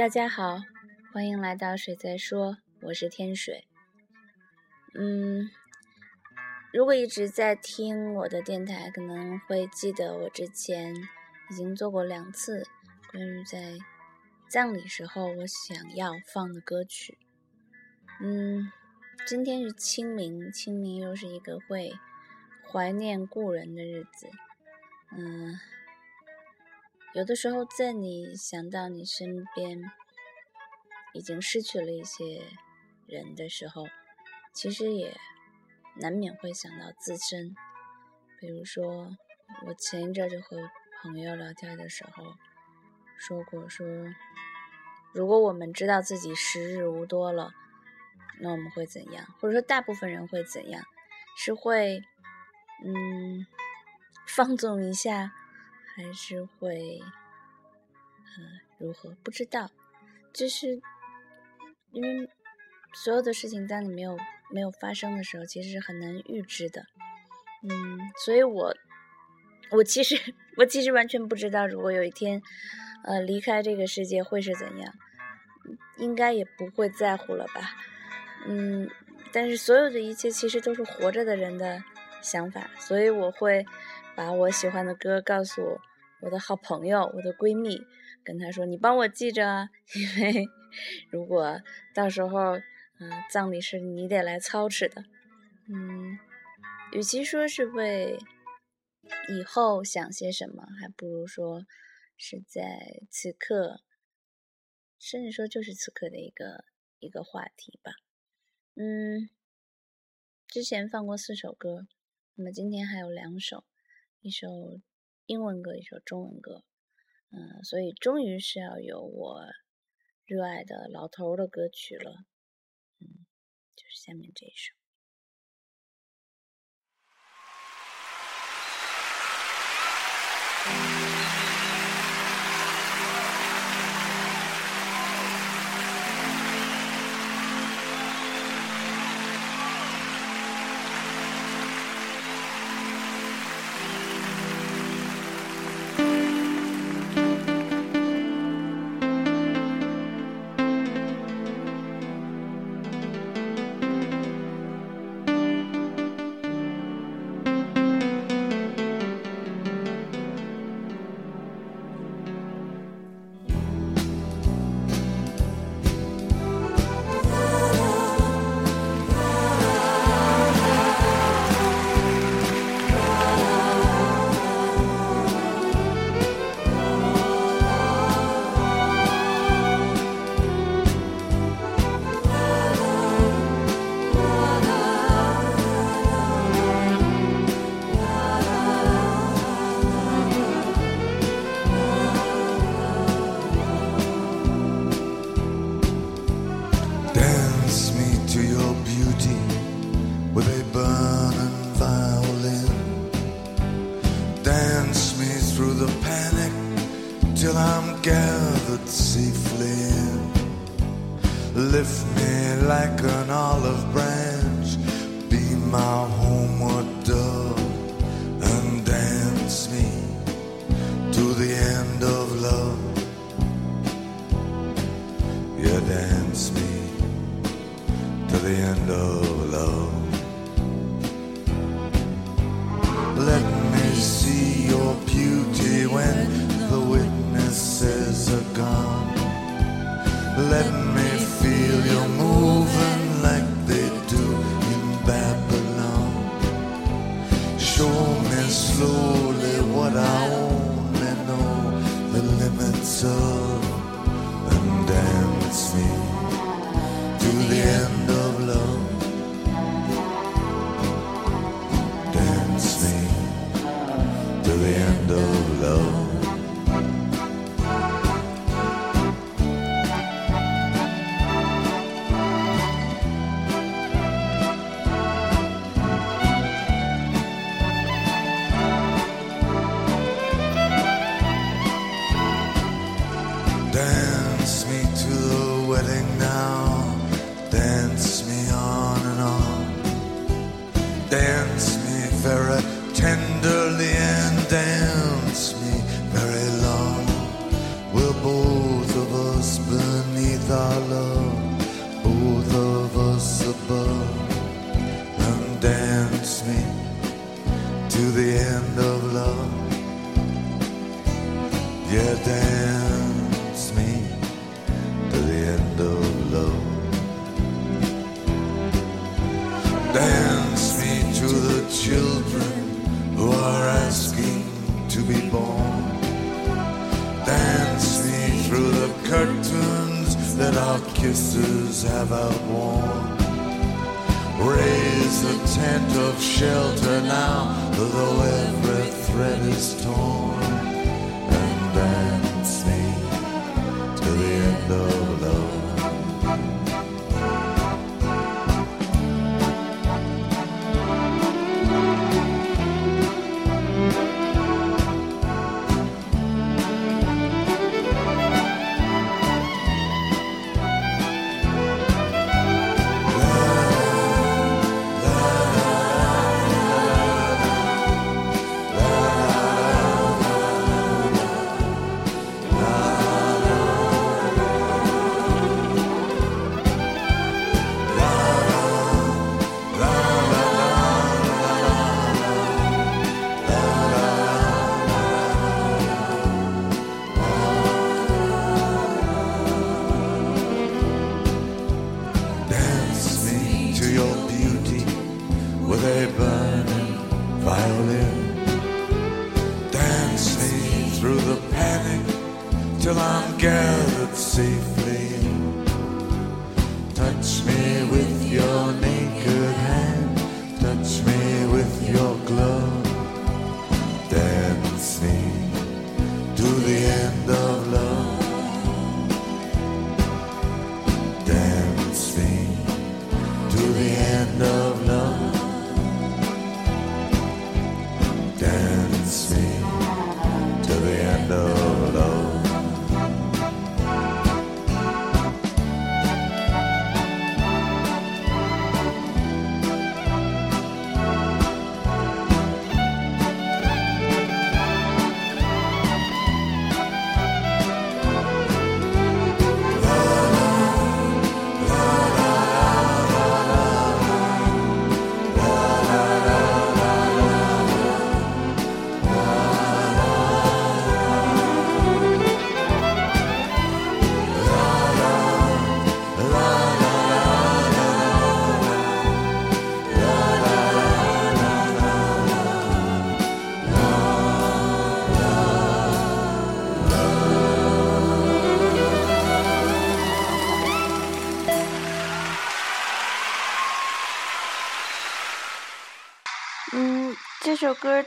大家好，欢迎来到水在说，我是天水。嗯，如果一直在听我的电台，可能会记得我之前已经做过两次关于在葬礼时候我想要放的歌曲。嗯，今天是清明，清明又是一个会怀念故人的日子。嗯。有的时候，在你想到你身边已经失去了一些人的时候，其实也难免会想到自身。比如说，我前一阵就和朋友聊天的时候说过，说如果我们知道自己时日无多了，那我们会怎样？或者说，大部分人会怎样？是会嗯放纵一下？还是会，呃，如何？不知道，就是因为所有的事情，当你没有没有发生的时候，其实是很难预知的。嗯，所以我我其实我其实完全不知道，如果有一天，呃，离开这个世界会是怎样，应该也不会在乎了吧。嗯，但是所有的一切其实都是活着的人的想法，所以我会。把我喜欢的歌告诉我我的好朋友、我的闺蜜，跟她说：“你帮我记着啊，因为如果到时候，嗯，葬礼是你得来操持的，嗯，与其说是为以后想些什么，还不如说是在此刻，甚至说就是此刻的一个一个话题吧。嗯，之前放过四首歌，那么今天还有两首。”一首英文歌，一首中文歌，嗯，所以终于是要有我热爱的老头的歌曲了，嗯，就是下面这一首。Yeah, dance me to the end of tenderly and then our kisses have outworn. Raise a tent of shelter now, though every thread is torn. And dance with a burning violin. Dance me through the panic till I'm gathered safely 歌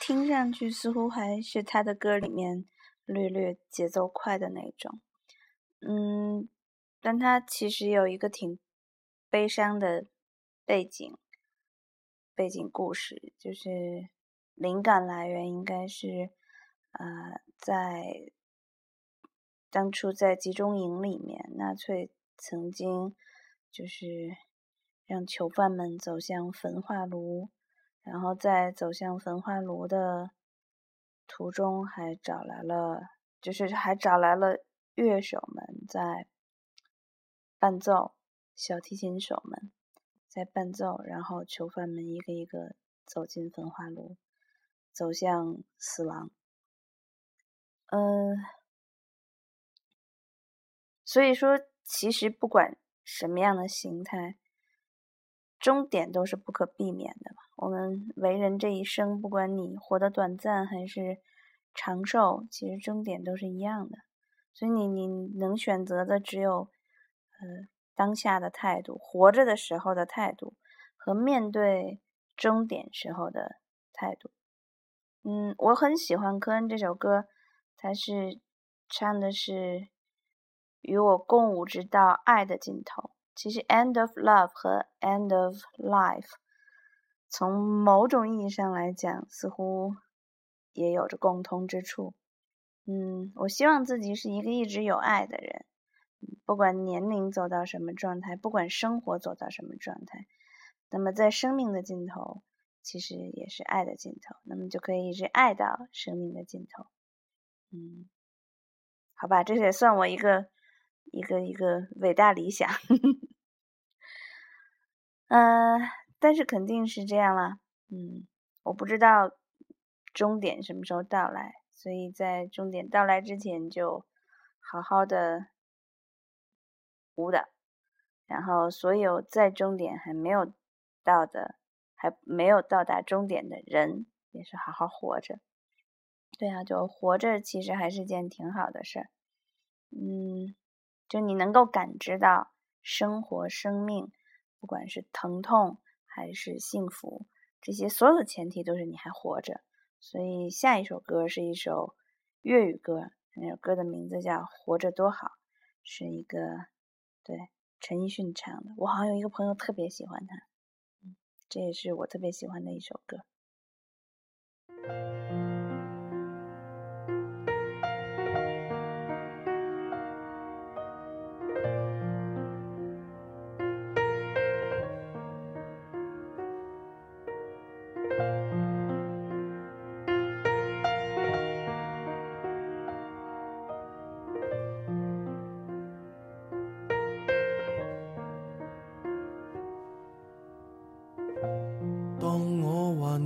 听上去似乎还是他的歌里面略略节奏快的那种。嗯，但他其实有一个挺悲伤的背景背景故事，就是灵感来源应该是呃在当初在集中营里面，纳粹曾经就是让囚犯们走向焚化炉。然后在走向焚化炉的途中，还找来了，就是还找来了乐手们在伴奏，小提琴手们在伴奏，然后囚犯们一个一个走进焚化炉，走向死亡。嗯，所以说，其实不管什么样的形态。终点都是不可避免的嘛。我们为人这一生，不管你活得短暂还是长寿，其实终点都是一样的。所以你你能选择的只有，呃，当下的态度，活着的时候的态度和面对终点时候的态度。嗯，我很喜欢科恩这首歌，它是唱的是与我共舞直到爱的尽头。其实，end of love 和 end of life，从某种意义上来讲，似乎也有着共通之处。嗯，我希望自己是一个一直有爱的人，不管年龄走到什么状态，不管生活走到什么状态，那么在生命的尽头，其实也是爱的尽头，那么就可以一直爱到生命的尽头。嗯，好吧，这也算我一个。一个一个伟大理想。嗯，但是肯定是这样了。嗯，我不知道终点什么时候到来，所以在终点到来之前就好好的舞蹈，然后所有在终点还没有到的，还没有到达终点的人，也是好好活着。对啊，就活着其实还是件挺好的事儿。嗯，就你能够感知到生活、生命。不管是疼痛还是幸福，这些所有的前提都是你还活着。所以下一首歌是一首粤语歌，那首歌的名字叫《活着多好》，是一个对陈奕迅唱的。我好像有一个朋友特别喜欢他，这也是我特别喜欢的一首歌。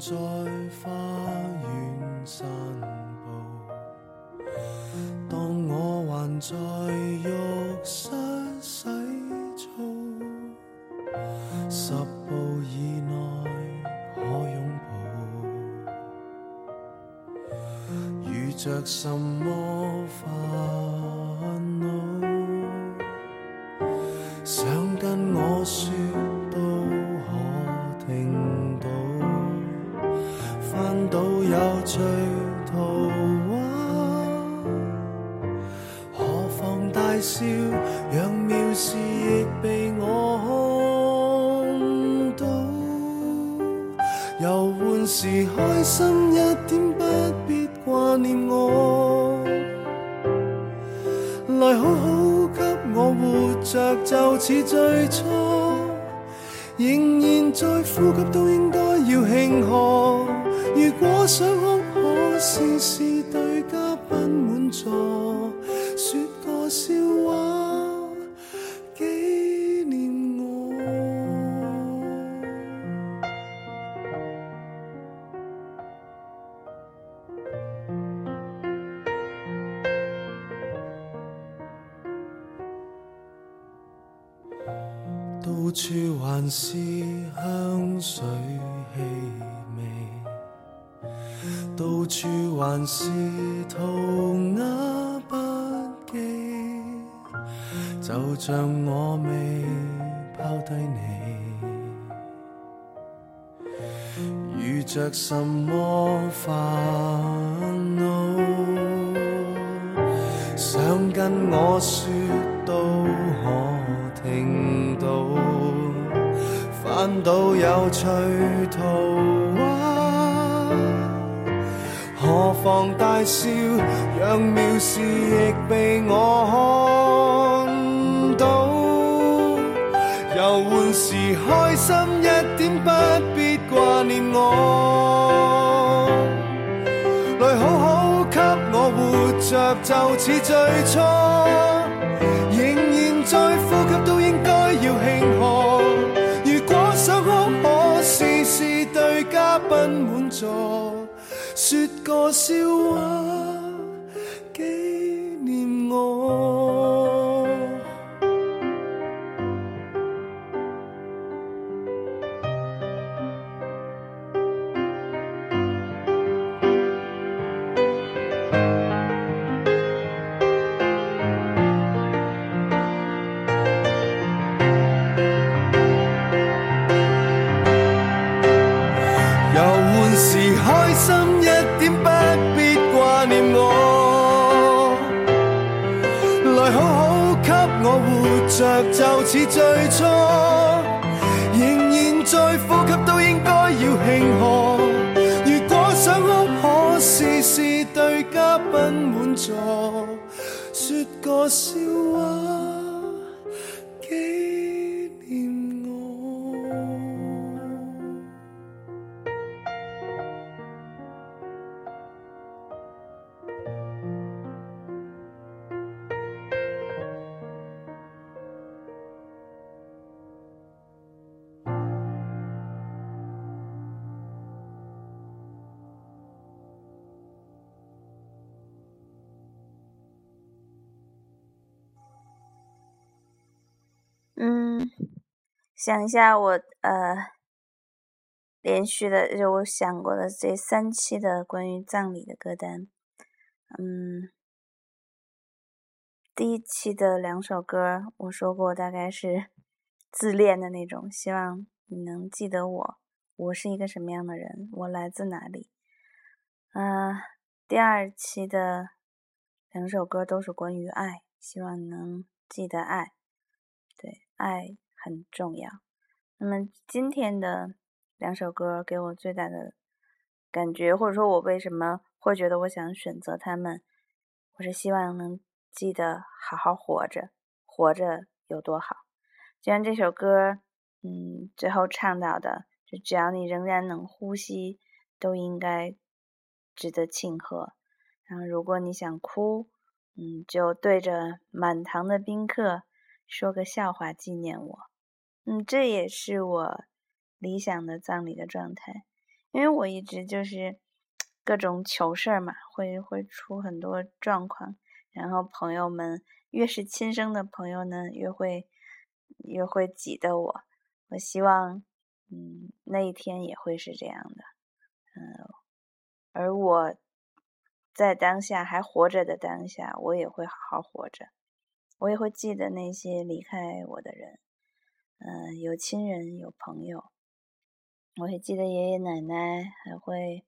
在花园散步，当我还在浴室洗澡，十步以内可拥抱，遇着什么烦恼，想跟我说开心一点不必挂念我。来好好给我活着就似最初仍然在呼吸都应该要庆贺。如果想哭可试试对嘉宾满座。到处还是香水气味，到处还是涂鸦笔记，就像我未抛低你，遇着什么烦恼，想跟我说翻到有趣图画，何妨大笑，让妙事亦被我看到。游玩时开心一点，不必挂念我。来好好给我活着，就似最初，仍然在呼吸，都应该要庆贺。嘉宾满座，说个笑话纪念我。就似最初，仍然在呼吸，都应该要庆贺。如果想哭，可试试对嘉宾满座，说个笑话想一下我呃连续的就我想过的这三期的关于葬礼的歌单，嗯，第一期的两首歌我说过大概是 自恋的那种，希望你能记得我，我是一个什么样的人，我来自哪里。嗯，第二期的两首歌都是关于爱，希望能记得爱，爱很重要。那么今天的两首歌给我最大的感觉，或者说我为什么会觉得我想选择他们，我是希望能记得好好活着，活着有多好。就像这首歌，嗯，最后唱到的，就只要你仍然能呼吸，都应该。值得庆贺。然后，如果你想哭，嗯，就对着满堂的宾客说个笑话纪念我。嗯，这也是我理想的葬礼的状态。因为我一直就是各种糗事儿嘛，会会出很多状况。然后朋友们越是亲生的朋友呢，越会越会挤得我。我希望，嗯，那一天也会是这样的。嗯。而我在当下还活着的当下，我也会好好活着，我也会记得那些离开我的人，嗯，有亲人，有朋友，我会记得爷爷奶奶，还会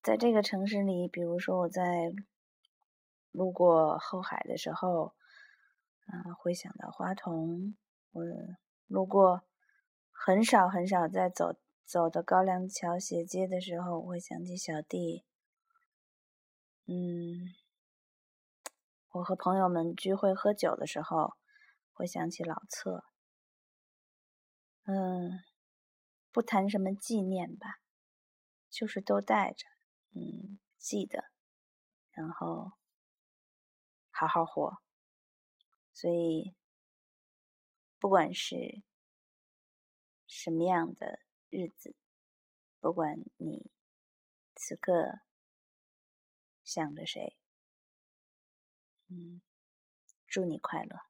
在这个城市里，比如说我在路过后海的时候，啊，会想到花童，我路过很少很少在走。走的高粱桥斜街的时候，我会想起小弟。嗯，我和朋友们聚会喝酒的时候，会想起老侧。嗯，不谈什么纪念吧，就是都带着，嗯，记得，然后好好活。所以，不管是什么样的。日子，不管你此刻想着谁，嗯，祝你快乐。